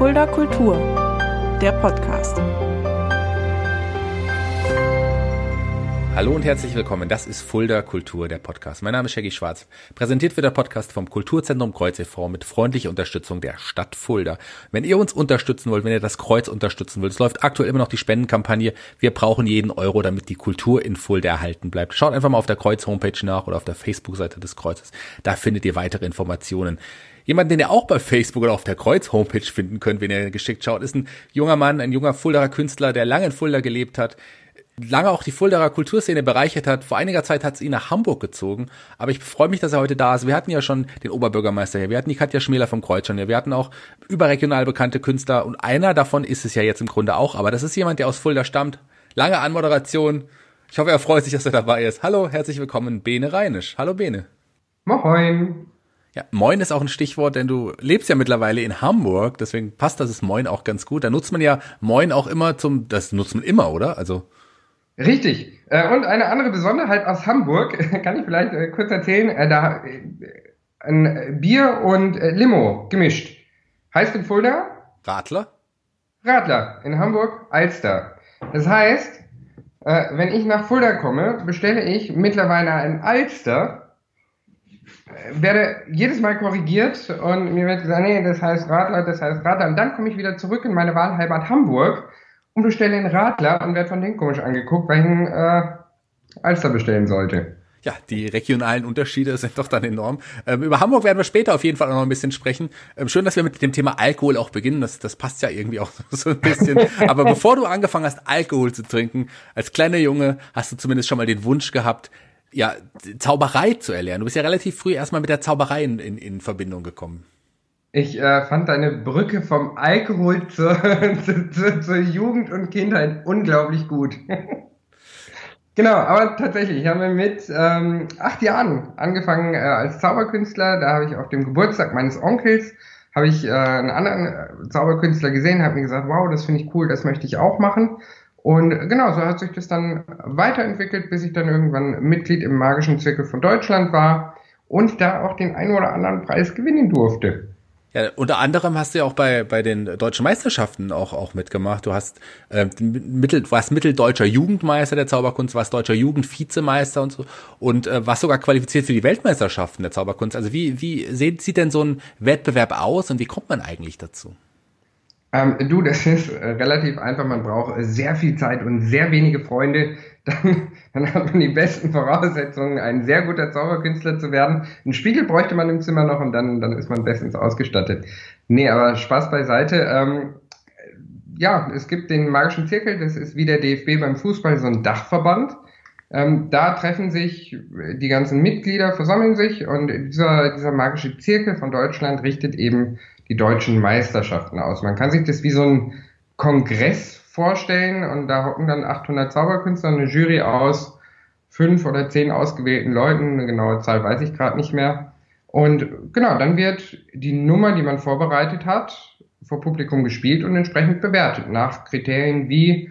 Fulda Kultur, der Podcast. Hallo und herzlich willkommen. Das ist Fulda Kultur, der Podcast. Mein Name ist Shaggy Schwarz. Präsentiert wird der Podcast vom Kulturzentrum Kreuz e.V. mit freundlicher Unterstützung der Stadt Fulda. Wenn ihr uns unterstützen wollt, wenn ihr das Kreuz unterstützen wollt, es läuft aktuell immer noch die Spendenkampagne. Wir brauchen jeden Euro, damit die Kultur in Fulda erhalten bleibt. Schaut einfach mal auf der Kreuz Homepage nach oder auf der Facebook-Seite des Kreuzes. Da findet ihr weitere Informationen. Jemand, den ihr auch bei Facebook oder auf der Kreuz Homepage finden könnt, wenn ihr geschickt schaut, ist ein junger Mann, ein junger Fuldaer Künstler, der lange in Fulda gelebt hat, lange auch die Fuldaer Kulturszene bereichert hat. Vor einiger Zeit hat es ihn nach Hamburg gezogen, aber ich freue mich, dass er heute da ist. Wir hatten ja schon den Oberbürgermeister hier, wir hatten die Katja Schmäler vom Kreuz schon hier, wir hatten auch überregional bekannte Künstler und einer davon ist es ja jetzt im Grunde auch, aber das ist jemand, der aus Fulda stammt. Lange Anmoderation. Ich hoffe, er freut sich, dass er dabei ist. Hallo, herzlich willkommen, Bene Reinisch. Hallo, Bene. Moin. Ja, Moin ist auch ein Stichwort, denn du lebst ja mittlerweile in Hamburg, deswegen passt das ist Moin auch ganz gut. Da nutzt man ja Moin auch immer zum, das nutzt man immer, oder? Also Richtig. Äh, und eine andere Besonderheit aus Hamburg, kann ich vielleicht äh, kurz erzählen, äh, da ein Bier und Limo gemischt. Heißt in Fulda? Radler? Radler. In Hamburg Alster. Das heißt, wenn ich nach Fulda komme, bestelle ich mittlerweile ein Alster, werde jedes Mal korrigiert und mir wird gesagt, nee, das heißt Radler, das heißt Radler. Und dann komme ich wieder zurück in meine Wahlheimat Hamburg und bestelle den Radler und werde von denen komisch angeguckt, einen äh, Alster bestellen sollte. Ja, die regionalen Unterschiede sind doch dann enorm. Ähm, über Hamburg werden wir später auf jeden Fall noch ein bisschen sprechen. Ähm, schön, dass wir mit dem Thema Alkohol auch beginnen. Das, das passt ja irgendwie auch so ein bisschen. Aber bevor du angefangen hast, Alkohol zu trinken, als kleiner Junge hast du zumindest schon mal den Wunsch gehabt, ja, Zauberei zu erlernen. Du bist ja relativ früh erstmal mit der Zauberei in, in, in Verbindung gekommen. Ich äh, fand deine Brücke vom Alkohol zur, zu, zu, zur Jugend und Kindheit unglaublich gut. genau, aber tatsächlich, ich habe mit ähm, acht Jahren angefangen äh, als Zauberkünstler. Da habe ich auf dem Geburtstag meines Onkels habe ich äh, einen anderen äh, Zauberkünstler gesehen, habe mir gesagt, wow, das finde ich cool, das möchte ich auch machen. Und genau, so hat sich das dann weiterentwickelt, bis ich dann irgendwann Mitglied im magischen Zirkel von Deutschland war und da auch den einen oder anderen Preis gewinnen durfte. Ja, unter anderem hast du ja auch bei, bei den deutschen Meisterschaften auch, auch mitgemacht. Du hast äh, Mittel, warst mitteldeutscher Jugendmeister der Zauberkunst, warst deutscher Jugendvizemeister und so und äh, warst sogar qualifiziert für die Weltmeisterschaften der Zauberkunst. Also wie, wie sieht, sieht denn so ein Wettbewerb aus und wie kommt man eigentlich dazu? Ähm, du, das ist äh, relativ einfach. Man braucht sehr viel Zeit und sehr wenige Freunde. Dann, dann hat man die besten Voraussetzungen, ein sehr guter Zauberkünstler zu werden. Einen Spiegel bräuchte man im Zimmer noch und dann, dann ist man bestens ausgestattet. Nee, aber Spaß beiseite. Ähm, ja, es gibt den magischen Zirkel. Das ist wie der DFB beim Fußball so ein Dachverband. Ähm, da treffen sich die ganzen Mitglieder, versammeln sich und dieser, dieser magische Zirkel von Deutschland richtet eben die deutschen Meisterschaften aus. Man kann sich das wie so ein Kongress vorstellen und da hocken dann 800 Zauberkünstler, eine Jury aus fünf oder zehn ausgewählten Leuten, eine genaue Zahl weiß ich gerade nicht mehr. Und genau, dann wird die Nummer, die man vorbereitet hat, vor Publikum gespielt und entsprechend bewertet nach Kriterien wie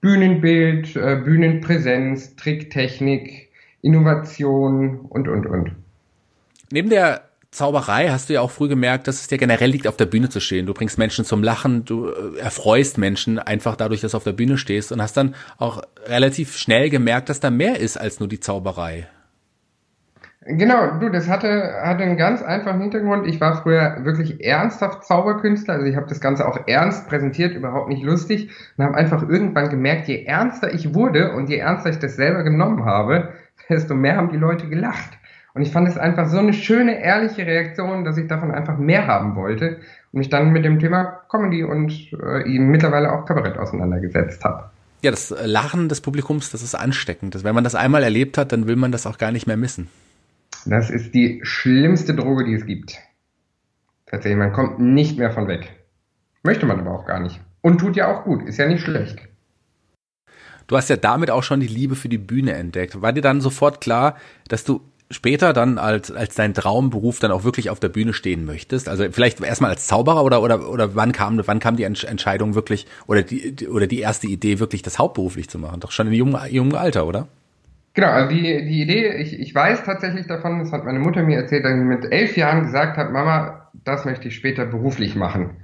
Bühnenbild, äh, Bühnenpräsenz, Tricktechnik, Innovation und, und, und. Neben der Zauberei hast du ja auch früh gemerkt, dass es dir generell liegt, auf der Bühne zu stehen. Du bringst Menschen zum Lachen, du äh, erfreust Menschen einfach dadurch, dass du auf der Bühne stehst und hast dann auch relativ schnell gemerkt, dass da mehr ist als nur die Zauberei. Genau, du, das hatte, hatte einen ganz einfachen Hintergrund. Ich war früher wirklich ernsthaft Zauberkünstler, also ich habe das Ganze auch ernst präsentiert, überhaupt nicht lustig und habe einfach irgendwann gemerkt, je ernster ich wurde und je ernster ich das selber genommen habe, desto mehr haben die Leute gelacht. Und ich fand es einfach so eine schöne, ehrliche Reaktion, dass ich davon einfach mehr haben wollte und mich dann mit dem Thema Comedy und äh, mittlerweile auch Kabarett auseinandergesetzt habe. Ja, das Lachen des Publikums, das ist ansteckend. Wenn man das einmal erlebt hat, dann will man das auch gar nicht mehr missen. Das ist die schlimmste Droge, die es gibt. Tatsächlich, man kommt nicht mehr von weg. Möchte man aber auch gar nicht. Und tut ja auch gut, ist ja nicht schlecht. Du hast ja damit auch schon die Liebe für die Bühne entdeckt. War dir dann sofort klar, dass du später dann als, als dein Traumberuf dann auch wirklich auf der Bühne stehen möchtest? Also vielleicht erstmal als Zauberer oder, oder, oder wann kam, wann kam die Entscheidung wirklich oder die, oder die erste Idee wirklich das hauptberuflich zu machen? Doch schon in jungen, jungen Alter, oder? Genau, also die, die Idee, ich, ich weiß tatsächlich davon, das hat meine Mutter mir erzählt, dass ich mit elf Jahren gesagt habe, Mama, das möchte ich später beruflich machen.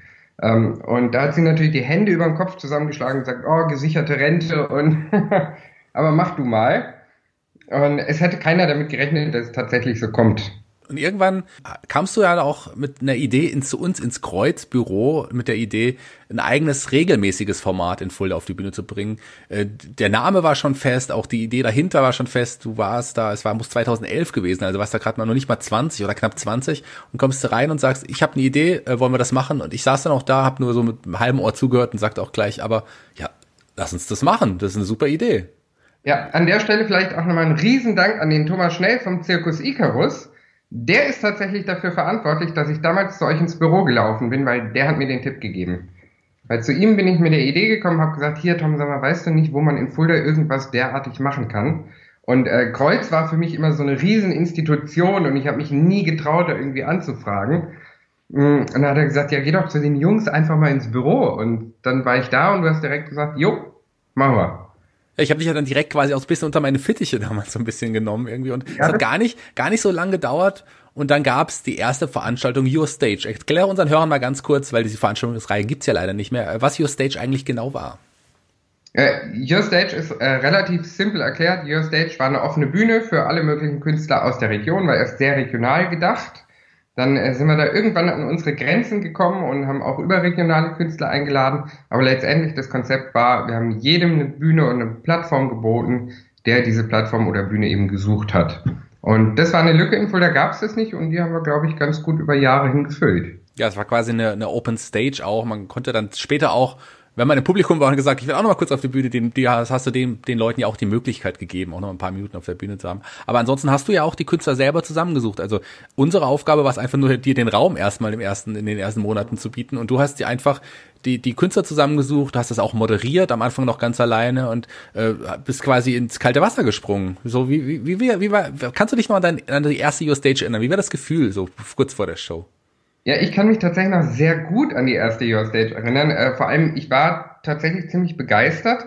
Ähm, und da hat sie natürlich die Hände über den Kopf zusammengeschlagen und gesagt, oh, gesicherte Rente und aber mach du mal. Und es hätte keiner damit gerechnet, dass es tatsächlich so kommt. Und irgendwann kamst du ja auch mit einer Idee ins, zu uns ins Kreuzbüro mit der Idee, ein eigenes regelmäßiges Format in Fulda auf die Bühne zu bringen. Äh, der Name war schon fest, auch die Idee dahinter war schon fest. Du warst da, es war muss 2011 gewesen, also warst da gerade mal noch nicht mal 20 oder knapp 20 und kommst du rein und sagst, ich habe eine Idee, äh, wollen wir das machen? Und ich saß dann auch da, habe nur so mit einem halben Ohr zugehört und sagte auch gleich, aber ja, lass uns das machen, das ist eine super Idee. Ja, an der Stelle vielleicht auch nochmal einen Riesendank an den Thomas Schnell vom Zirkus Icarus der ist tatsächlich dafür verantwortlich, dass ich damals zu euch ins Büro gelaufen bin, weil der hat mir den Tipp gegeben. Weil zu ihm bin ich mit der Idee gekommen, habe gesagt, hier Tom, sag mal, weißt du nicht, wo man in Fulda irgendwas derartig machen kann? Und äh, Kreuz war für mich immer so eine Rieseninstitution und ich habe mich nie getraut, da irgendwie anzufragen. Mm, und dann hat er gesagt, ja, geh doch zu den Jungs einfach mal ins Büro. Und dann war ich da und du hast direkt gesagt, jo, machen wir. Ich habe dich ja dann direkt quasi auch ein bisschen unter meine Fittiche damals so ein bisschen genommen irgendwie und es hat gar nicht, gar nicht so lange gedauert und dann gab's die erste Veranstaltung Your Stage. Erkläre unseren Hörern mal ganz kurz, weil diese Veranstaltungsreihe gibt's ja leider nicht mehr, was Your Stage eigentlich genau war. Äh, Your Stage ist äh, relativ simpel erklärt. Your Stage war eine offene Bühne für alle möglichen Künstler aus der Region, weil er ist sehr regional gedacht. Dann äh, sind wir da irgendwann an unsere Grenzen gekommen und haben auch überregionale Künstler eingeladen. Aber letztendlich das Konzept war, wir haben jedem eine Bühne und eine Plattform geboten, der diese Plattform oder Bühne eben gesucht hat. Und das war eine Lücke in Fulda, gab es das nicht und die haben wir, glaube ich, ganz gut über Jahre hingefüllt. Ja, es war quasi eine, eine Open Stage auch. Man konnte dann später auch wenn man im Publikum war und gesagt, ich will auch noch mal kurz auf die Bühne, den, die, hast du den, den Leuten ja auch die Möglichkeit gegeben, auch noch ein paar Minuten auf der Bühne zu haben. Aber ansonsten hast du ja auch die Künstler selber zusammengesucht. Also unsere Aufgabe war es einfach nur, dir den Raum erstmal im ersten, in den ersten Monaten zu bieten. Und du hast dir einfach die, die Künstler zusammengesucht, hast das auch moderiert, am Anfang noch ganz alleine und äh, bist quasi ins kalte Wasser gesprungen. So wie, wie, wie, wie, war, kannst du dich noch an, dein, an die erste Your Stage erinnern? Wie war das Gefühl so kurz vor der Show? Ja, ich kann mich tatsächlich noch sehr gut an die erste Your Stage erinnern. Äh, vor allem, ich war tatsächlich ziemlich begeistert,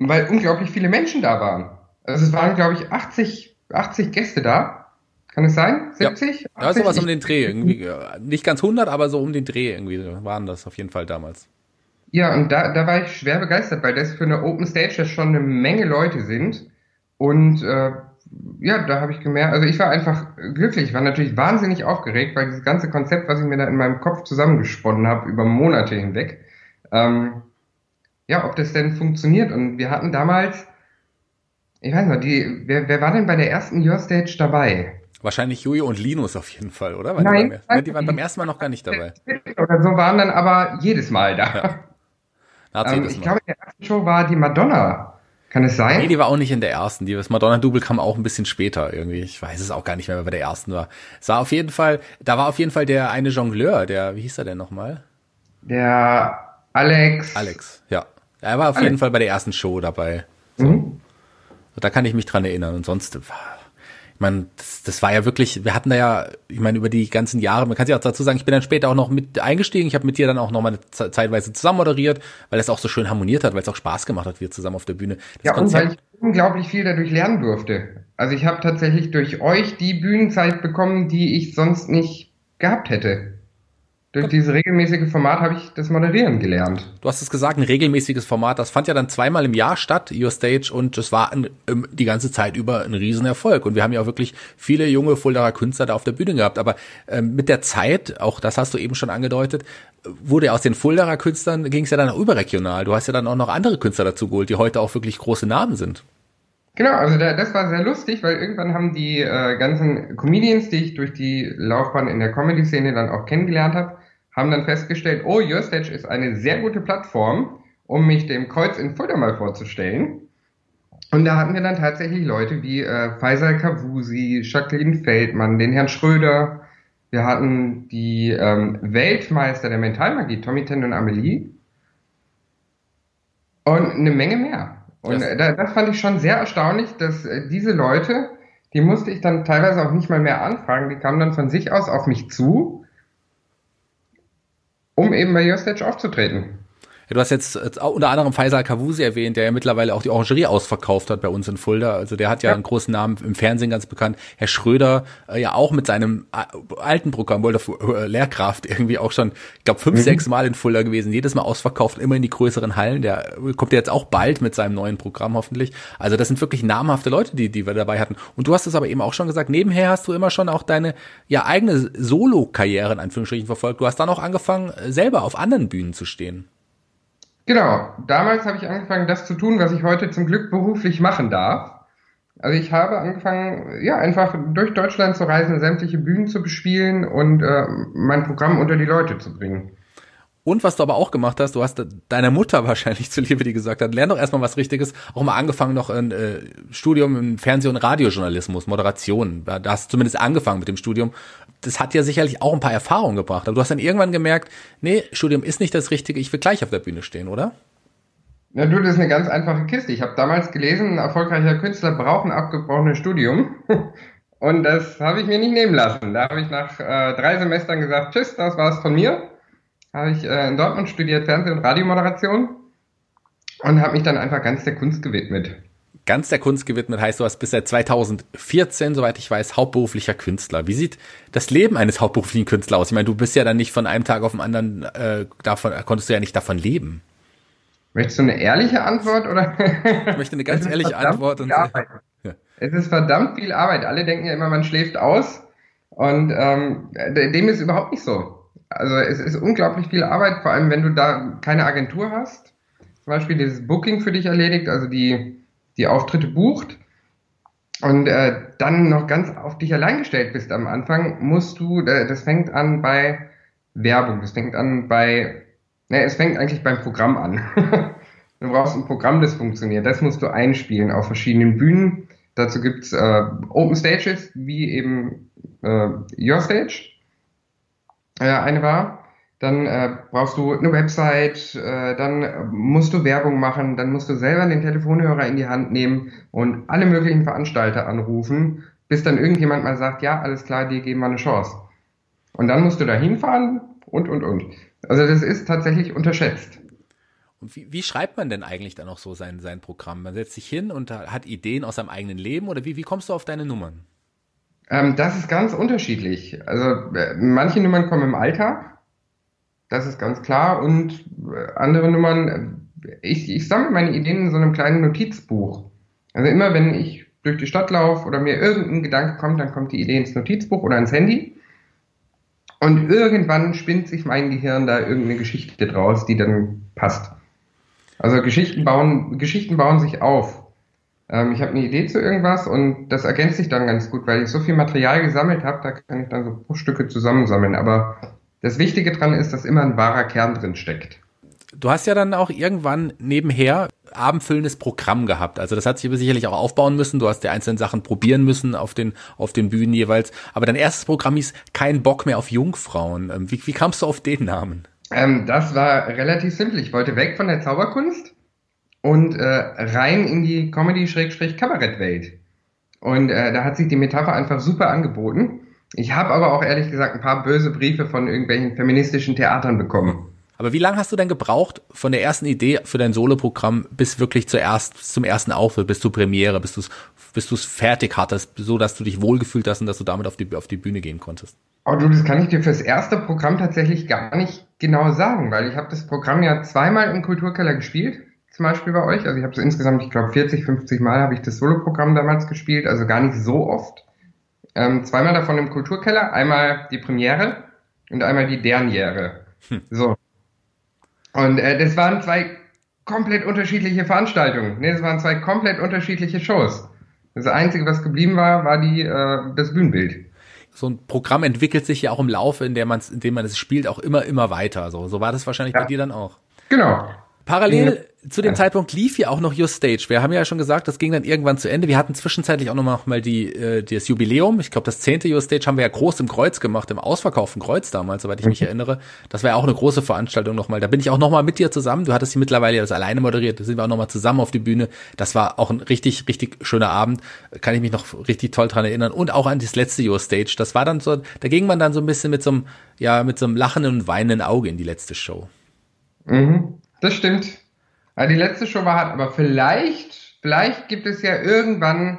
weil unglaublich viele Menschen da waren. Also es waren, glaube ich, 80, 80 Gäste da. Kann es sein? 70? Ja, 80? ja sowas um den Dreh. Irgendwie, nicht ganz 100, aber so um den Dreh irgendwie waren das auf jeden Fall damals. Ja, und da, da war ich schwer begeistert, weil das für eine Open Stage das schon eine Menge Leute sind. Und äh, ja, da habe ich gemerkt, also ich war einfach glücklich, ich war natürlich wahnsinnig aufgeregt, weil dieses ganze Konzept, was ich mir da in meinem Kopf zusammengesponnen habe, über Monate hinweg, ähm, ja, ob das denn funktioniert. Und wir hatten damals, ich weiß nicht, die, wer, wer war denn bei der ersten Your Stage dabei? Wahrscheinlich Jojo und Linus auf jeden Fall, oder? Weil Nein, die, waren, die waren beim ersten Mal noch gar nicht dabei. Oder so waren dann aber jedes Mal da. Ja. Ähm, ich glaube, in der ersten Show war die Madonna kann es sein? Nee, die war auch nicht in der ersten. Die das Madonna-Double kam auch ein bisschen später irgendwie. Ich weiß es auch gar nicht mehr, wer bei der ersten war. Es war auf jeden Fall, da war auf jeden Fall der eine Jongleur, der, wie hieß er denn nochmal? Der Alex. Alex, ja. Er war auf Alex. jeden Fall bei der ersten Show dabei. So. Mhm. Da kann ich mich dran erinnern. Und sonst meine, das, das war ja wirklich, wir hatten da ja, ich meine, über die ganzen Jahre, man kann sich auch dazu sagen, ich bin dann später auch noch mit eingestiegen, ich habe mit dir dann auch noch mal eine zeitweise zusammen moderiert, weil es auch so schön harmoniert hat, weil es auch Spaß gemacht hat, wir zusammen auf der Bühne. Das ja, Konzept, und weil ich unglaublich viel dadurch lernen durfte. Also ich habe tatsächlich durch euch die Bühnenzeit bekommen, die ich sonst nicht gehabt hätte. Durch dieses regelmäßige Format habe ich das Moderieren gelernt. Du hast es gesagt, ein regelmäßiges Format. Das fand ja dann zweimal im Jahr statt, Your Stage, und es war ein, die ganze Zeit über ein Riesenerfolg. Und wir haben ja auch wirklich viele junge Fuldaer Künstler da auf der Bühne gehabt. Aber ähm, mit der Zeit, auch das hast du eben schon angedeutet, wurde aus den Fuldaer Künstlern ging es ja dann auch überregional. Du hast ja dann auch noch andere Künstler dazu geholt, die heute auch wirklich große Namen sind. Genau, also da, das war sehr lustig, weil irgendwann haben die äh, ganzen Comedians, die ich durch die Laufbahn in der Comedy-Szene dann auch kennengelernt habe, haben dann festgestellt, oh, YourStage ist eine sehr gute Plattform, um mich dem Kreuz in Fulda mal vorzustellen. Und da hatten wir dann tatsächlich Leute wie äh, Faisal Kavusi, Jacqueline Feldmann, den Herrn Schröder. Wir hatten die ähm, Weltmeister der Mentalmagie, Tommy Tend und Amelie. Und eine Menge mehr. Und yes. da, das fand ich schon sehr erstaunlich, dass äh, diese Leute, die musste ich dann teilweise auch nicht mal mehr anfragen, die kamen dann von sich aus auf mich zu um eben bei YourStage aufzutreten. Ja, du hast jetzt unter anderem Faisal Kavusi erwähnt, der ja mittlerweile auch die Orangerie ausverkauft hat bei uns in Fulda. Also der hat ja, ja. einen großen Namen im Fernsehen ganz bekannt. Herr Schröder äh, ja auch mit seinem äh, alten Programm World of äh, Lehrkraft irgendwie auch schon, ich glaube, fünf, mhm. sechs Mal in Fulda gewesen, jedes Mal ausverkauft, immer in die größeren Hallen. Der kommt ja jetzt auch bald mit seinem neuen Programm hoffentlich. Also das sind wirklich namhafte Leute, die, die wir dabei hatten. Und du hast es aber eben auch schon gesagt, nebenher hast du immer schon auch deine ja eigene Solo-Karriere in Anführungsstrichen verfolgt. Du hast dann auch angefangen, selber auf anderen Bühnen zu stehen. Genau, damals habe ich angefangen, das zu tun, was ich heute zum Glück beruflich machen darf. Also ich habe angefangen, ja, einfach durch Deutschland zu reisen, sämtliche Bühnen zu bespielen und äh, mein Programm unter die Leute zu bringen. Und was du aber auch gemacht hast, du hast deiner Mutter wahrscheinlich zuliebe, die gesagt hat, lern doch erstmal was Richtiges, auch mal angefangen noch ein äh, Studium im Fernseh- und Radiojournalismus, Moderation. Da hast du zumindest angefangen mit dem Studium. Das hat ja sicherlich auch ein paar Erfahrungen gebracht. Aber du hast dann irgendwann gemerkt, nee, Studium ist nicht das Richtige, ich will gleich auf der Bühne stehen, oder? Ja, du, das ist eine ganz einfache Kiste. Ich habe damals gelesen, ein erfolgreicher Künstler braucht ein abgebrochenes Studium. Und das habe ich mir nicht nehmen lassen. Da habe ich nach äh, drei Semestern gesagt, tschüss, das war's von mir habe ich äh, in Dortmund studiert Fernseh- und Radiomoderation und habe mich dann einfach ganz der Kunst gewidmet. Ganz der Kunst gewidmet heißt, du hast bis seit 2014, soweit ich weiß, hauptberuflicher Künstler. Wie sieht das Leben eines hauptberuflichen Künstlers aus? Ich meine, du bist ja dann nicht von einem Tag auf den anderen, äh, davon konntest du ja nicht davon leben. Möchtest du eine ehrliche Antwort oder? Ich möchte eine ganz ehrliche Antwort. Und, ja. Es ist verdammt viel Arbeit. Alle denken ja immer, man schläft aus. Und ähm, dem ist überhaupt nicht so. Also es ist unglaublich viel Arbeit, vor allem wenn du da keine Agentur hast, zum Beispiel dieses Booking für dich erledigt, also die, die Auftritte bucht und äh, dann noch ganz auf dich allein gestellt bist am Anfang, musst du, äh, das fängt an bei Werbung, das fängt an bei, ne, es fängt eigentlich beim Programm an. du brauchst ein Programm, das funktioniert, das musst du einspielen auf verschiedenen Bühnen. Dazu gibt's äh, Open Stages, wie eben äh, Your Stage äh, eine war. Dann äh, brauchst du eine Website, äh, dann musst du Werbung machen, dann musst du selber den Telefonhörer in die Hand nehmen und alle möglichen Veranstalter anrufen, bis dann irgendjemand mal sagt, ja, alles klar, dir geben wir eine Chance. Und dann musst du da hinfahren und, und, und. Also das ist tatsächlich unterschätzt. Und wie, wie schreibt man denn eigentlich dann auch so sein, sein Programm? Man setzt sich hin und hat Ideen aus seinem eigenen Leben oder wie, wie kommst du auf deine Nummern? Ähm, das ist ganz unterschiedlich. Also äh, manche Nummern kommen im Alltag, das ist ganz klar, und äh, andere Nummern, äh, ich, ich sammle meine Ideen in so einem kleinen Notizbuch. Also immer wenn ich durch die Stadt laufe oder mir irgendein Gedanke kommt, dann kommt die Idee ins Notizbuch oder ins Handy. Und irgendwann spinnt sich mein Gehirn da irgendeine Geschichte draus, die dann passt. Also Geschichten bauen, Geschichten bauen sich auf ähm, ich habe eine Idee zu irgendwas und das ergänzt sich dann ganz gut, weil ich so viel Material gesammelt habe, da kann ich dann so Bruchstücke zusammensammeln. Aber das Wichtige dran ist, dass immer ein wahrer Kern drin steckt. Du hast ja dann auch irgendwann nebenher abendfüllendes Programm gehabt. Also das hat sich sicherlich auch aufbauen müssen. Du hast die einzelnen Sachen probieren müssen auf den, auf den Bühnen jeweils. Aber dein erstes Programm hieß Kein Bock mehr auf Jungfrauen. Ähm, wie, wie kamst du auf den Namen? Ähm, das war relativ simpel. Ich wollte weg von der Zauberkunst und äh, rein in die Comedy-Kabarett-Welt. Und äh, da hat sich die Metapher einfach super angeboten. Ich habe aber auch ehrlich gesagt ein paar böse Briefe von irgendwelchen feministischen Theatern bekommen. Aber wie lange hast du denn gebraucht von der ersten Idee für dein Soloprogramm bis wirklich zuerst zum ersten Auftritt, bis zur Premiere, bis du es bis du's fertig hattest, so dass du dich wohlgefühlt hast und dass du damit auf die, auf die Bühne gehen konntest? Oh du, das kann ich dir fürs erste Programm tatsächlich gar nicht genau sagen, weil ich habe das Programm ja zweimal im Kulturkeller gespielt zum Beispiel bei euch. Also ich habe so insgesamt, ich glaube 40, 50 Mal habe ich das Soloprogramm damals gespielt, also gar nicht so oft. Ähm, zweimal davon im Kulturkeller, einmal die Premiere und einmal die Derniere. Hm. So. Und äh, das waren zwei komplett unterschiedliche Veranstaltungen. Nee, das waren zwei komplett unterschiedliche Shows. Das Einzige, was geblieben war, war die, äh, das Bühnenbild so ein Programm entwickelt sich ja auch im Laufe, in, der man's, in dem man es spielt, auch immer, immer weiter. So, so war das wahrscheinlich ja. bei dir dann auch. Genau. Parallel zu dem Zeitpunkt lief ja auch noch Your Stage. Wir haben ja schon gesagt, das ging dann irgendwann zu Ende. Wir hatten zwischenzeitlich auch noch mal die, äh, das Jubiläum. Ich glaube, das zehnte Your Stage haben wir ja groß im Kreuz gemacht, im ausverkauften Kreuz damals, soweit ich mich mhm. erinnere. Das war ja auch eine große Veranstaltung nochmal. Da bin ich auch nochmal mit dir zusammen. Du hattest sie mittlerweile ja das alleine moderiert. Da sind wir auch nochmal zusammen auf die Bühne. Das war auch ein richtig, richtig schöner Abend. Kann ich mich noch richtig toll dran erinnern. Und auch an das letzte Your Stage. Das war dann so, da ging man dann so ein bisschen mit so einem, ja, mit so einem lachenden und weinenden Auge in die letzte Show. Mhm. Das stimmt. die letzte Show war hart, aber vielleicht, vielleicht gibt es ja irgendwann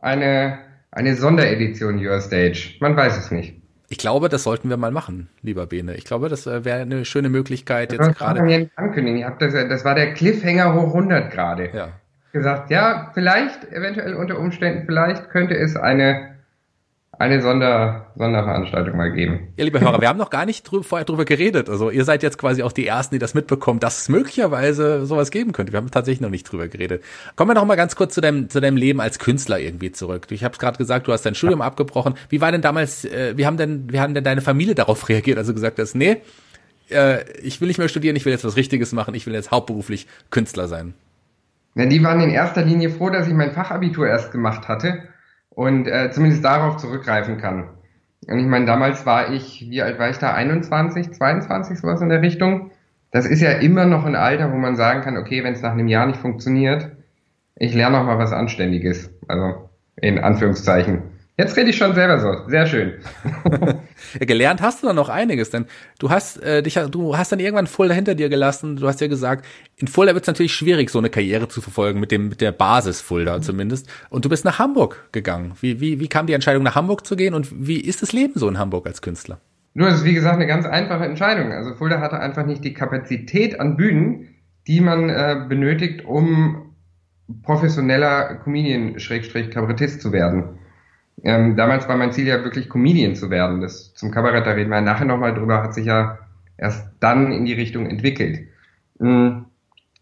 eine, eine Sonderedition Your Stage. Man weiß es nicht. Ich glaube, das sollten wir mal machen, lieber Bene. Ich glaube, das äh, wäre eine schöne Möglichkeit jetzt das gerade. Ich ankündigen. Ich das, das war der Cliffhanger hoch 100 gerade. Ja. Gesagt, ja, vielleicht, eventuell unter Umständen, vielleicht könnte es eine eine Sonder, Sonderveranstaltung mal geben. Ja, liebe Hörer, wir haben noch gar nicht drü vorher drüber geredet. Also ihr seid jetzt quasi auch die Ersten, die das mitbekommen, dass es möglicherweise sowas geben könnte. Wir haben tatsächlich noch nicht drüber geredet. Kommen wir noch mal ganz kurz zu deinem, zu deinem Leben als Künstler irgendwie zurück. Ich habe es gerade gesagt, du hast dein Studium ja. abgebrochen. Wie war denn damals, äh, wie haben denn, wie haben denn deine Familie darauf reagiert, also gesagt hast, nee, äh, ich will nicht mehr studieren, ich will jetzt was Richtiges machen, ich will jetzt hauptberuflich Künstler sein? Ja, die waren in erster Linie froh, dass ich mein Fachabitur erst gemacht hatte und äh, zumindest darauf zurückgreifen kann. Und ich meine, damals war ich, wie alt war ich da? 21, 22, sowas in der Richtung. Das ist ja immer noch ein Alter, wo man sagen kann, okay, wenn es nach einem Jahr nicht funktioniert, ich lerne noch mal was Anständiges. Also in Anführungszeichen. Jetzt rede ich schon selber so. Sehr schön. ja, gelernt hast du dann noch einiges, denn du hast äh, dich, du hast dann irgendwann Fulda hinter dir gelassen. Du hast ja gesagt, in Fulda wird es natürlich schwierig, so eine Karriere zu verfolgen mit dem mit der Basis Fulda mhm. zumindest. Und du bist nach Hamburg gegangen. Wie, wie, wie kam die Entscheidung, nach Hamburg zu gehen und wie ist das Leben so in Hamburg als Künstler? Nur, es ist wie gesagt eine ganz einfache Entscheidung. Also Fulda hatte einfach nicht die Kapazität an Bühnen, die man äh, benötigt, um professioneller Comedian-Kabarettist zu werden. Ähm, damals war mein Ziel ja wirklich Comedian zu werden. Das zum Kabarett, da reden wir nachher nochmal drüber, hat sich ja erst dann in die Richtung entwickelt. Mhm.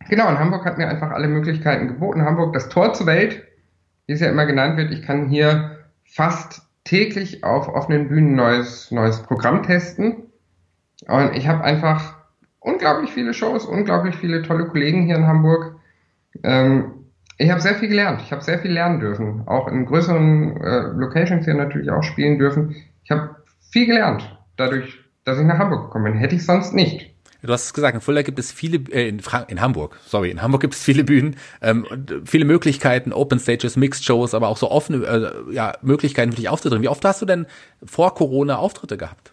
Genau, und Hamburg hat mir einfach alle Möglichkeiten geboten. Hamburg, das Tor zur Welt, wie es ja immer genannt wird. Ich kann hier fast täglich auf offenen Bühnen neues, neues Programm testen. Und ich habe einfach unglaublich viele Shows, unglaublich viele tolle Kollegen hier in Hamburg. Ähm, ich habe sehr viel gelernt. Ich habe sehr viel lernen dürfen. Auch in größeren äh, Locations hier natürlich auch spielen dürfen. Ich habe viel gelernt, dadurch, dass ich nach Hamburg gekommen bin. Hätte ich sonst nicht. Du hast es gesagt, in Fulda gibt es viele, äh, in, Frank in Hamburg, sorry, in Hamburg gibt es viele Bühnen, ähm, viele Möglichkeiten, Open Stages, Mixed Shows, aber auch so offene äh, ja, Möglichkeiten für dich aufzutreten. Wie oft hast du denn vor Corona Auftritte gehabt?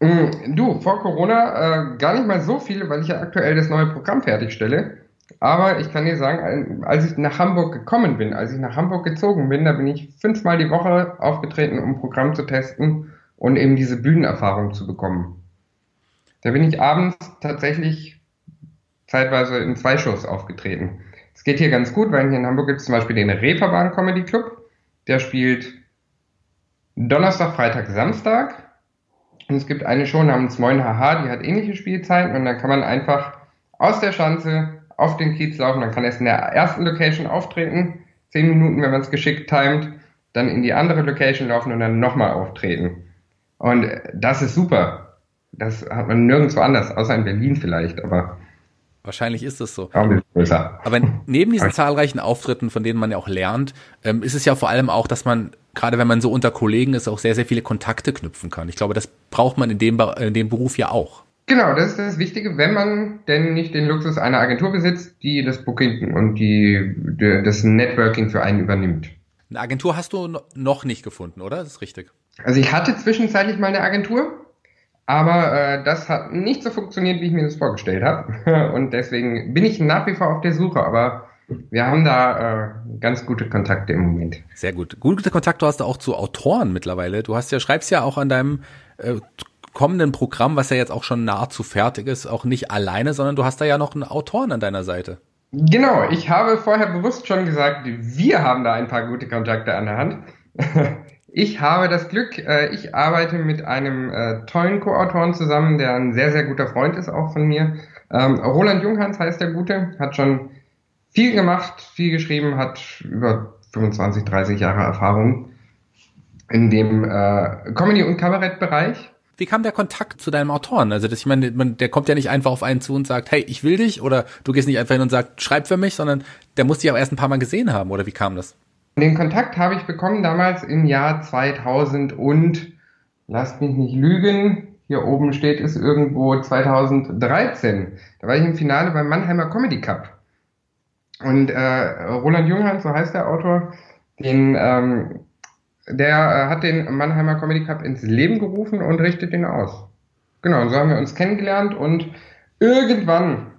Mm, du, vor Corona äh, gar nicht mal so viele, weil ich ja aktuell das neue Programm fertigstelle. Aber ich kann dir sagen, als ich nach Hamburg gekommen bin, als ich nach Hamburg gezogen bin, da bin ich fünfmal die Woche aufgetreten, um Programm zu testen und eben diese Bühnenerfahrung zu bekommen. Da bin ich abends tatsächlich zeitweise in zwei Shows aufgetreten. Es geht hier ganz gut, weil hier in Hamburg gibt es zum Beispiel den Reeperbahn Comedy Club. Der spielt Donnerstag, Freitag, Samstag. Und es gibt eine Show namens Moin Haha, die hat ähnliche Spielzeiten und dann kann man einfach aus der Schanze auf den Kiez laufen, dann kann er erst in der ersten Location auftreten, zehn Minuten, wenn man es geschickt timet, dann in die andere Location laufen und dann nochmal auftreten. Und das ist super. Das hat man nirgendwo anders, außer in Berlin vielleicht, aber. Wahrscheinlich ist es so. Aber neben diesen zahlreichen Auftritten, von denen man ja auch lernt, ähm, ist es ja vor allem auch, dass man, gerade wenn man so unter Kollegen ist, auch sehr, sehr viele Kontakte knüpfen kann. Ich glaube, das braucht man in dem, in dem Beruf ja auch. Genau, das ist das Wichtige, wenn man denn nicht den Luxus einer Agentur besitzt, die das Booking und die, die das Networking für einen übernimmt. Eine Agentur hast du noch nicht gefunden, oder? Das ist richtig. Also ich hatte zwischenzeitlich mal eine Agentur, aber äh, das hat nicht so funktioniert, wie ich mir das vorgestellt habe. Und deswegen bin ich nach wie vor auf der Suche, aber wir haben da äh, ganz gute Kontakte im Moment. Sehr gut. Gute Kontakte hast du auch zu Autoren mittlerweile. Du hast ja, schreibst ja auch an deinem äh, kommenden Programm, was ja jetzt auch schon nahezu fertig ist, auch nicht alleine, sondern du hast da ja noch einen Autoren an deiner Seite. Genau, ich habe vorher bewusst schon gesagt, wir haben da ein paar gute Kontakte an der Hand. Ich habe das Glück, äh, ich arbeite mit einem äh, tollen Co-Autoren zusammen, der ein sehr, sehr guter Freund ist auch von mir. Ähm, Roland Junghans heißt der Gute, hat schon viel gemacht, viel geschrieben, hat über 25, 30 Jahre Erfahrung in dem äh, Comedy- und Kabarettbereich. Wie kam der Kontakt zu deinem Autoren? Also das, ich meine, man, der kommt ja nicht einfach auf einen zu und sagt, hey, ich will dich, oder du gehst nicht einfach hin und sagst, schreib für mich, sondern der muss dich auch erst ein paar Mal gesehen haben, oder wie kam das? Den Kontakt habe ich bekommen damals im Jahr 2000 und, lasst mich nicht lügen, hier oben steht es irgendwo 2013. Da war ich im Finale beim Mannheimer Comedy Cup. Und äh, Roland Junghans, so heißt der Autor, den ähm, der äh, hat den Mannheimer Comedy Cup ins Leben gerufen und richtet ihn aus. Genau, und so haben wir uns kennengelernt und irgendwann,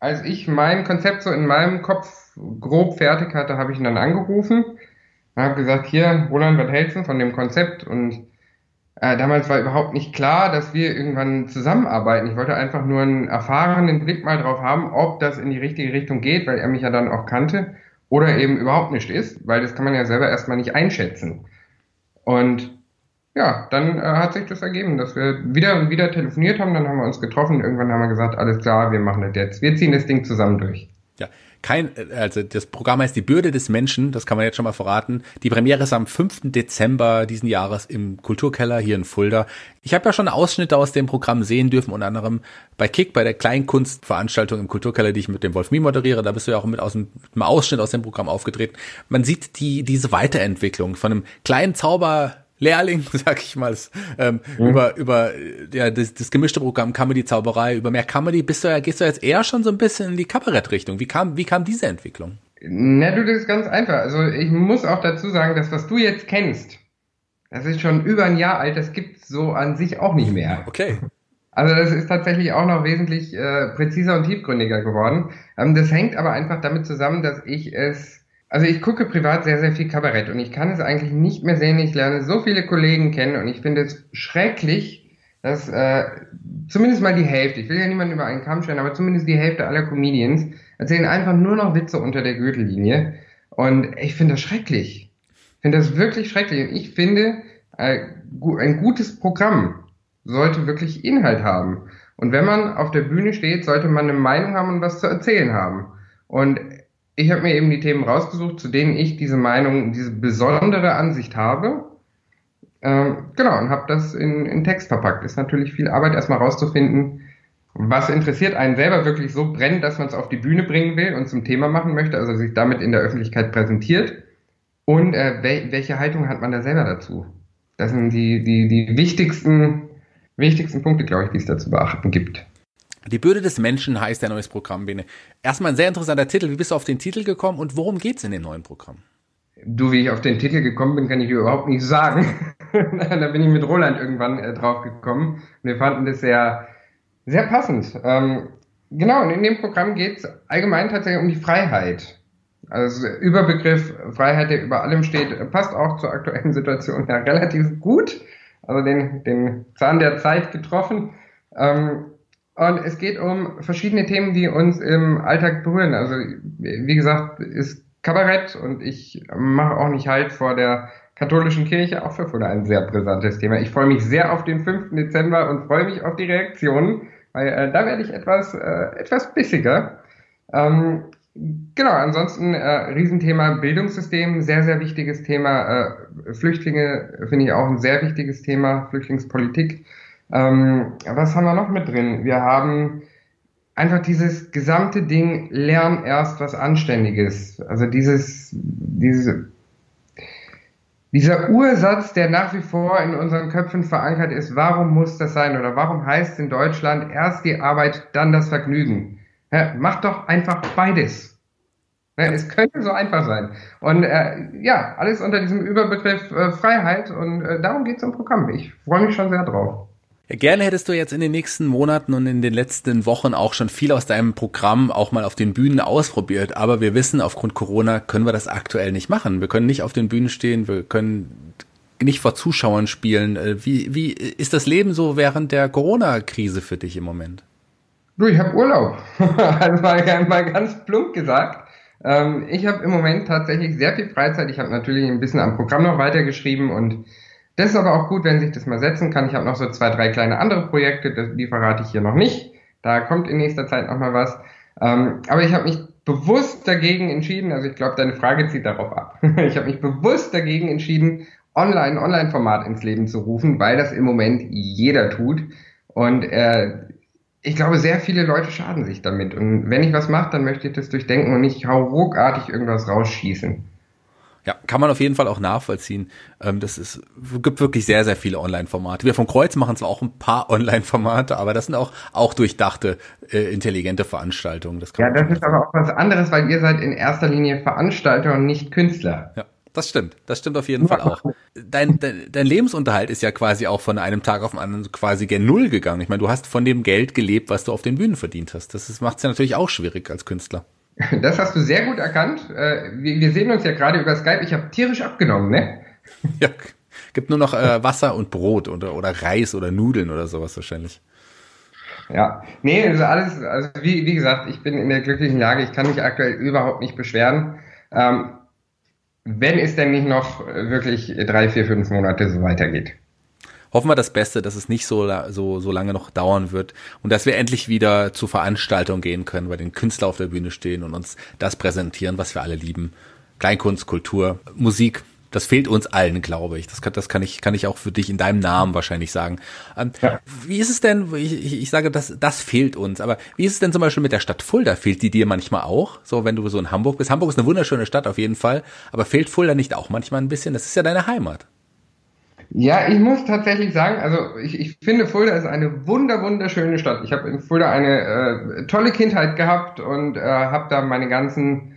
als ich mein Konzept so in meinem Kopf grob fertig hatte, habe ich ihn dann angerufen und habe gesagt, hier, Roland, was hältst du von dem Konzept? Und äh, damals war überhaupt nicht klar, dass wir irgendwann zusammenarbeiten. Ich wollte einfach nur einen erfahrenen Blick mal drauf haben, ob das in die richtige Richtung geht, weil er mich ja dann auch kannte oder eben überhaupt nicht ist, weil das kann man ja selber erstmal nicht einschätzen. Und ja, dann äh, hat sich das ergeben, dass wir wieder und wieder telefoniert haben, dann haben wir uns getroffen, irgendwann haben wir gesagt, alles klar, wir machen das jetzt. Wir ziehen das Ding zusammen durch. Ja, kein, also das Programm heißt Die Bürde des Menschen, das kann man jetzt schon mal verraten. Die Premiere ist am 5. Dezember diesen Jahres im Kulturkeller hier in Fulda. Ich habe ja schon Ausschnitte aus dem Programm sehen dürfen, unter anderem bei Kick, bei der Kleinkunstveranstaltung im Kulturkeller, die ich mit dem Wolf Mie moderiere. Da bist du ja auch mit aus dem, einem Ausschnitt aus dem Programm aufgetreten. Man sieht die, diese Weiterentwicklung von einem kleinen Zauber Lehrling, sag ich mal, ähm, mhm. über über ja das, das gemischte Programm Comedy Zauberei, über mehr Comedy bist du ja gehst du jetzt eher schon so ein bisschen in die Kabarettrichtung. Wie kam wie kam diese Entwicklung? Na, du, das ist ganz einfach. Also ich muss auch dazu sagen, dass was du jetzt kennst, das ist schon über ein Jahr alt, das gibt's so an sich auch nicht mehr. Okay. Also das ist tatsächlich auch noch wesentlich äh, präziser und tiefgründiger geworden. Ähm, das hängt aber einfach damit zusammen, dass ich es also ich gucke privat sehr, sehr viel Kabarett und ich kann es eigentlich nicht mehr sehen. Ich lerne so viele Kollegen kennen und ich finde es schrecklich, dass äh, zumindest mal die Hälfte, ich will ja niemanden über einen Kamm stellen, aber zumindest die Hälfte aller Comedians erzählen einfach nur noch Witze unter der Gürtellinie. Und ich finde das schrecklich. Ich finde das wirklich schrecklich. Und ich finde, äh, ein gutes Programm sollte wirklich Inhalt haben. Und wenn man auf der Bühne steht, sollte man eine Meinung haben und was zu erzählen haben. Und ich habe mir eben die Themen rausgesucht, zu denen ich diese Meinung, diese besondere Ansicht habe. Ähm, genau, und habe das in, in Text verpackt. Ist natürlich viel Arbeit, erstmal rauszufinden, was interessiert einen selber wirklich so brennt, dass man es auf die Bühne bringen will und zum Thema machen möchte, also sich damit in der Öffentlichkeit präsentiert. Und äh, wel welche Haltung hat man da selber dazu? Das sind die, die, die wichtigsten, wichtigsten Punkte, glaube ich, die es da zu beachten gibt. Die Bürde des Menschen heißt der neues Programm, Bene. Erstmal ein sehr interessanter Titel. Wie bist du auf den Titel gekommen und worum geht's in dem neuen Programm? Du, wie ich auf den Titel gekommen bin, kann ich überhaupt nicht sagen. da bin ich mit Roland irgendwann äh, drauf gekommen. Wir fanden das sehr, sehr passend. Ähm, genau, und in dem Programm geht's allgemein tatsächlich um die Freiheit. Also Überbegriff Freiheit, der über allem steht, passt auch zur aktuellen Situation ja relativ gut. Also den, den Zahn der Zeit getroffen. Ähm, und es geht um verschiedene Themen, die uns im Alltag berühren. Also, wie gesagt, ist Kabarett und ich mache auch nicht halt vor der katholischen Kirche, auch für Fulda ein sehr brisantes Thema. Ich freue mich sehr auf den 5. Dezember und freue mich auf die Reaktionen, weil äh, da werde ich etwas, äh, etwas bissiger. Ähm, genau, ansonsten äh, Riesenthema Bildungssystem, sehr, sehr wichtiges Thema. Äh, Flüchtlinge finde ich auch ein sehr wichtiges Thema, Flüchtlingspolitik. Ähm, was haben wir noch mit drin? Wir haben einfach dieses gesamte Ding, lern erst was Anständiges. Also dieses, diese, dieser Ursatz, der nach wie vor in unseren Köpfen verankert ist, warum muss das sein oder warum heißt in Deutschland erst die Arbeit, dann das Vergnügen? Ja, mach doch einfach beides. Ja, es könnte so einfach sein. Und äh, ja, alles unter diesem Überbegriff äh, Freiheit und äh, darum geht es im Programm. Ich freue mich schon sehr drauf. Gerne hättest du jetzt in den nächsten Monaten und in den letzten Wochen auch schon viel aus deinem Programm auch mal auf den Bühnen ausprobiert. Aber wir wissen, aufgrund Corona können wir das aktuell nicht machen. Wir können nicht auf den Bühnen stehen, wir können nicht vor Zuschauern spielen. Äh, wie, wie ist das Leben so während der Corona-Krise für dich im Moment? Du, ich habe Urlaub. also mal, mal ganz plump gesagt. Ähm, ich habe im Moment tatsächlich sehr viel Freizeit. Ich habe natürlich ein bisschen am Programm noch weitergeschrieben und das ist aber auch gut, wenn sich das mal setzen kann. Ich habe noch so zwei, drei kleine andere Projekte, die verrate ich hier noch nicht. Da kommt in nächster Zeit noch mal was. Ähm, aber ich habe mich bewusst dagegen entschieden, also ich glaube, deine Frage zieht darauf ab. ich habe mich bewusst dagegen entschieden, online, Online-Format ins Leben zu rufen, weil das im Moment jeder tut. Und äh, ich glaube, sehr viele Leute schaden sich damit. Und wenn ich was mache, dann möchte ich das durchdenken und nicht hauruckartig irgendwas rausschießen. Ja, kann man auf jeden Fall auch nachvollziehen. Ähm, das ist, gibt wirklich sehr, sehr viele Online-Formate. Wir vom Kreuz machen zwar auch ein paar Online-Formate, aber das sind auch, auch durchdachte, äh, intelligente Veranstaltungen. Das ja, das ist aber auch was anderes, weil ihr seid in erster Linie Veranstalter und nicht Künstler. Ja. Das stimmt, das stimmt auf jeden Fall auch. Dein, dein, dein Lebensunterhalt ist ja quasi auch von einem Tag auf den anderen quasi gen Null gegangen. Ich meine, du hast von dem Geld gelebt, was du auf den Bühnen verdient hast. Das macht es ja natürlich auch schwierig als Künstler. Das hast du sehr gut erkannt. Äh, wir sehen uns ja gerade über Skype. Ich habe tierisch abgenommen, ne? Ja, gibt nur noch äh, Wasser und Brot oder, oder Reis oder Nudeln oder sowas wahrscheinlich. Ja, nee, also alles, also wie, wie gesagt, ich bin in der glücklichen Lage, ich kann mich aktuell überhaupt nicht beschweren. Ähm, wenn es denn nicht noch wirklich drei, vier, fünf Monate so weitergeht. Hoffen wir das Beste, dass es nicht so, so, so lange noch dauern wird und dass wir endlich wieder zu Veranstaltungen gehen können, bei den Künstler auf der Bühne stehen und uns das präsentieren, was wir alle lieben. Kleinkunst, Kultur, Musik, das fehlt uns allen, glaube ich. Das kann, das kann ich, kann ich auch für dich in deinem Namen wahrscheinlich sagen. Ähm, ja. Wie ist es denn, ich, ich, ich sage, das, das fehlt uns, aber wie ist es denn zum Beispiel mit der Stadt Fulda? Fehlt die dir manchmal auch? So, wenn du so in Hamburg bist. Hamburg ist eine wunderschöne Stadt auf jeden Fall, aber fehlt Fulda nicht auch manchmal ein bisschen? Das ist ja deine Heimat. Ja, ich muss tatsächlich sagen, also ich, ich finde Fulda ist eine wunder wunderschöne Stadt. Ich habe in Fulda eine äh, tolle Kindheit gehabt und äh, habe da meine ganzen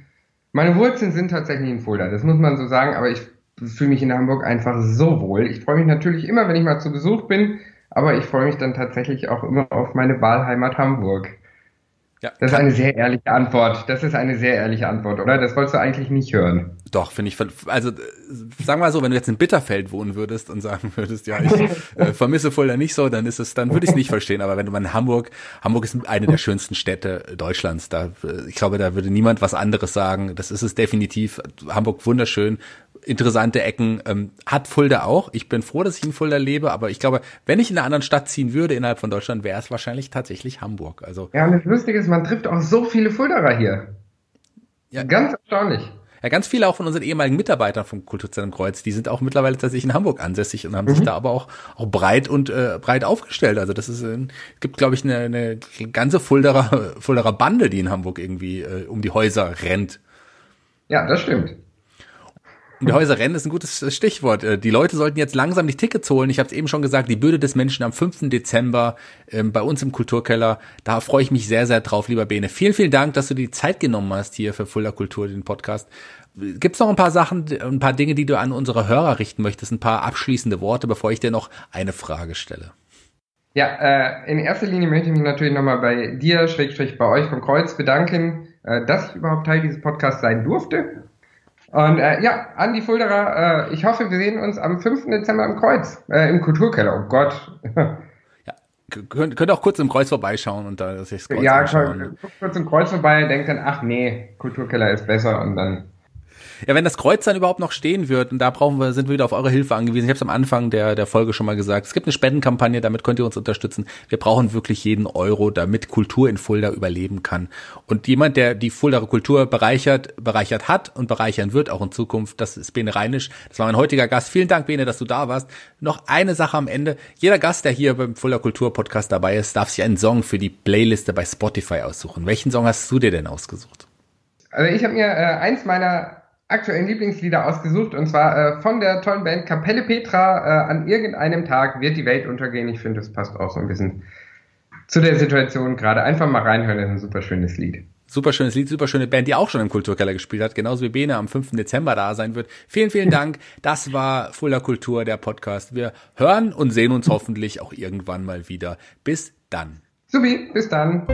meine Wurzeln sind tatsächlich in Fulda, das muss man so sagen, aber ich fühle mich in Hamburg einfach so wohl. Ich freue mich natürlich immer, wenn ich mal zu Besuch bin, aber ich freue mich dann tatsächlich auch immer auf meine Wahlheimat Hamburg. Ja, das ist eine sehr ehrliche Antwort. Das ist eine sehr ehrliche Antwort, oder? Das wolltest du eigentlich nicht hören. Doch, finde ich. Also sagen wir mal so, wenn du jetzt in Bitterfeld wohnen würdest und sagen würdest, ja, ich äh, vermisse Fulda nicht so, dann ist es, dann würde ich es nicht verstehen. Aber wenn du mal in Hamburg, Hamburg ist eine der schönsten Städte Deutschlands. Da, ich glaube, da würde niemand was anderes sagen. Das ist es definitiv. Hamburg wunderschön, interessante Ecken. Ähm, hat Fulda auch. Ich bin froh, dass ich in Fulda lebe, aber ich glaube, wenn ich in einer anderen Stadt ziehen würde innerhalb von Deutschland, wäre es wahrscheinlich tatsächlich Hamburg. Also ja, und das Lustige ist, man trifft auch so viele Fuldaer hier. Ja. Ganz erstaunlich. Ja, ganz viele auch von unseren ehemaligen Mitarbeitern vom Kulturzentrum Kreuz, die sind auch mittlerweile tatsächlich in Hamburg ansässig und haben mhm. sich da aber auch, auch breit und äh, breit aufgestellt. Also das ist, äh, gibt, glaube ich, eine, eine ganze Fulderer, Fulderer Bande, die in Hamburg irgendwie äh, um die Häuser rennt. Ja, das stimmt. Die Häuser rennen ist ein gutes Stichwort. Äh, die Leute sollten jetzt langsam die Tickets holen. Ich habe es eben schon gesagt, die Bürde des Menschen am 5. Dezember ähm, bei uns im Kulturkeller. Da freue ich mich sehr, sehr drauf, lieber Bene. Vielen, vielen Dank, dass du die Zeit genommen hast hier für Fuller Kultur, den Podcast. Gibt es noch ein paar Sachen, ein paar Dinge, die du an unsere Hörer richten möchtest, ein paar abschließende Worte, bevor ich dir noch eine Frage stelle? Ja, äh, in erster Linie möchte ich mich natürlich nochmal bei dir, Schrägstrich bei euch vom Kreuz bedanken, äh, dass ich überhaupt Teil dieses Podcasts sein durfte und äh, ja, Andi Fulderer, äh, ich hoffe, wir sehen uns am 5. Dezember im Kreuz, äh, im Kulturkeller. Oh Gott. ja, könnt, könnt auch kurz im Kreuz vorbeischauen und da sich das Kreuz Ja, anschauen. kurz im Kreuz vorbei, denkt dann, ach nee, Kulturkeller ist besser und dann ja, wenn das Kreuz dann überhaupt noch stehen wird, und da brauchen wir, sind wir wieder auf eure Hilfe angewiesen. Ich habe es am Anfang der, der Folge schon mal gesagt. Es gibt eine Spendenkampagne, damit könnt ihr uns unterstützen. Wir brauchen wirklich jeden Euro, damit Kultur in Fulda überleben kann. Und jemand, der die Fuldaer Kultur bereichert, bereichert hat und bereichern wird, auch in Zukunft, das ist Bene Reinisch. Das war mein heutiger Gast. Vielen Dank, Bene, dass du da warst. Noch eine Sache am Ende. Jeder Gast, der hier beim Fulda Kultur Podcast dabei ist, darf sich einen Song für die Playliste bei Spotify aussuchen. Welchen Song hast du dir denn ausgesucht? Also ich habe mir äh, eins meiner aktuellen Lieblingslieder ausgesucht und zwar äh, von der tollen Band Kapelle Petra. Äh, an irgendeinem Tag wird die Welt untergehen. Ich finde, das passt auch so ein bisschen zu der Situation gerade. Einfach mal reinhören, das ist ein super schönes Lied. Super schönes Lied, super schöne Band, die auch schon im Kulturkeller gespielt hat, genauso wie Bene am 5. Dezember da sein wird. Vielen, vielen Dank. Das war Fuller Kultur, der Podcast. Wir hören und sehen uns hoffentlich auch irgendwann mal wieder. Bis dann. Subi, bis dann.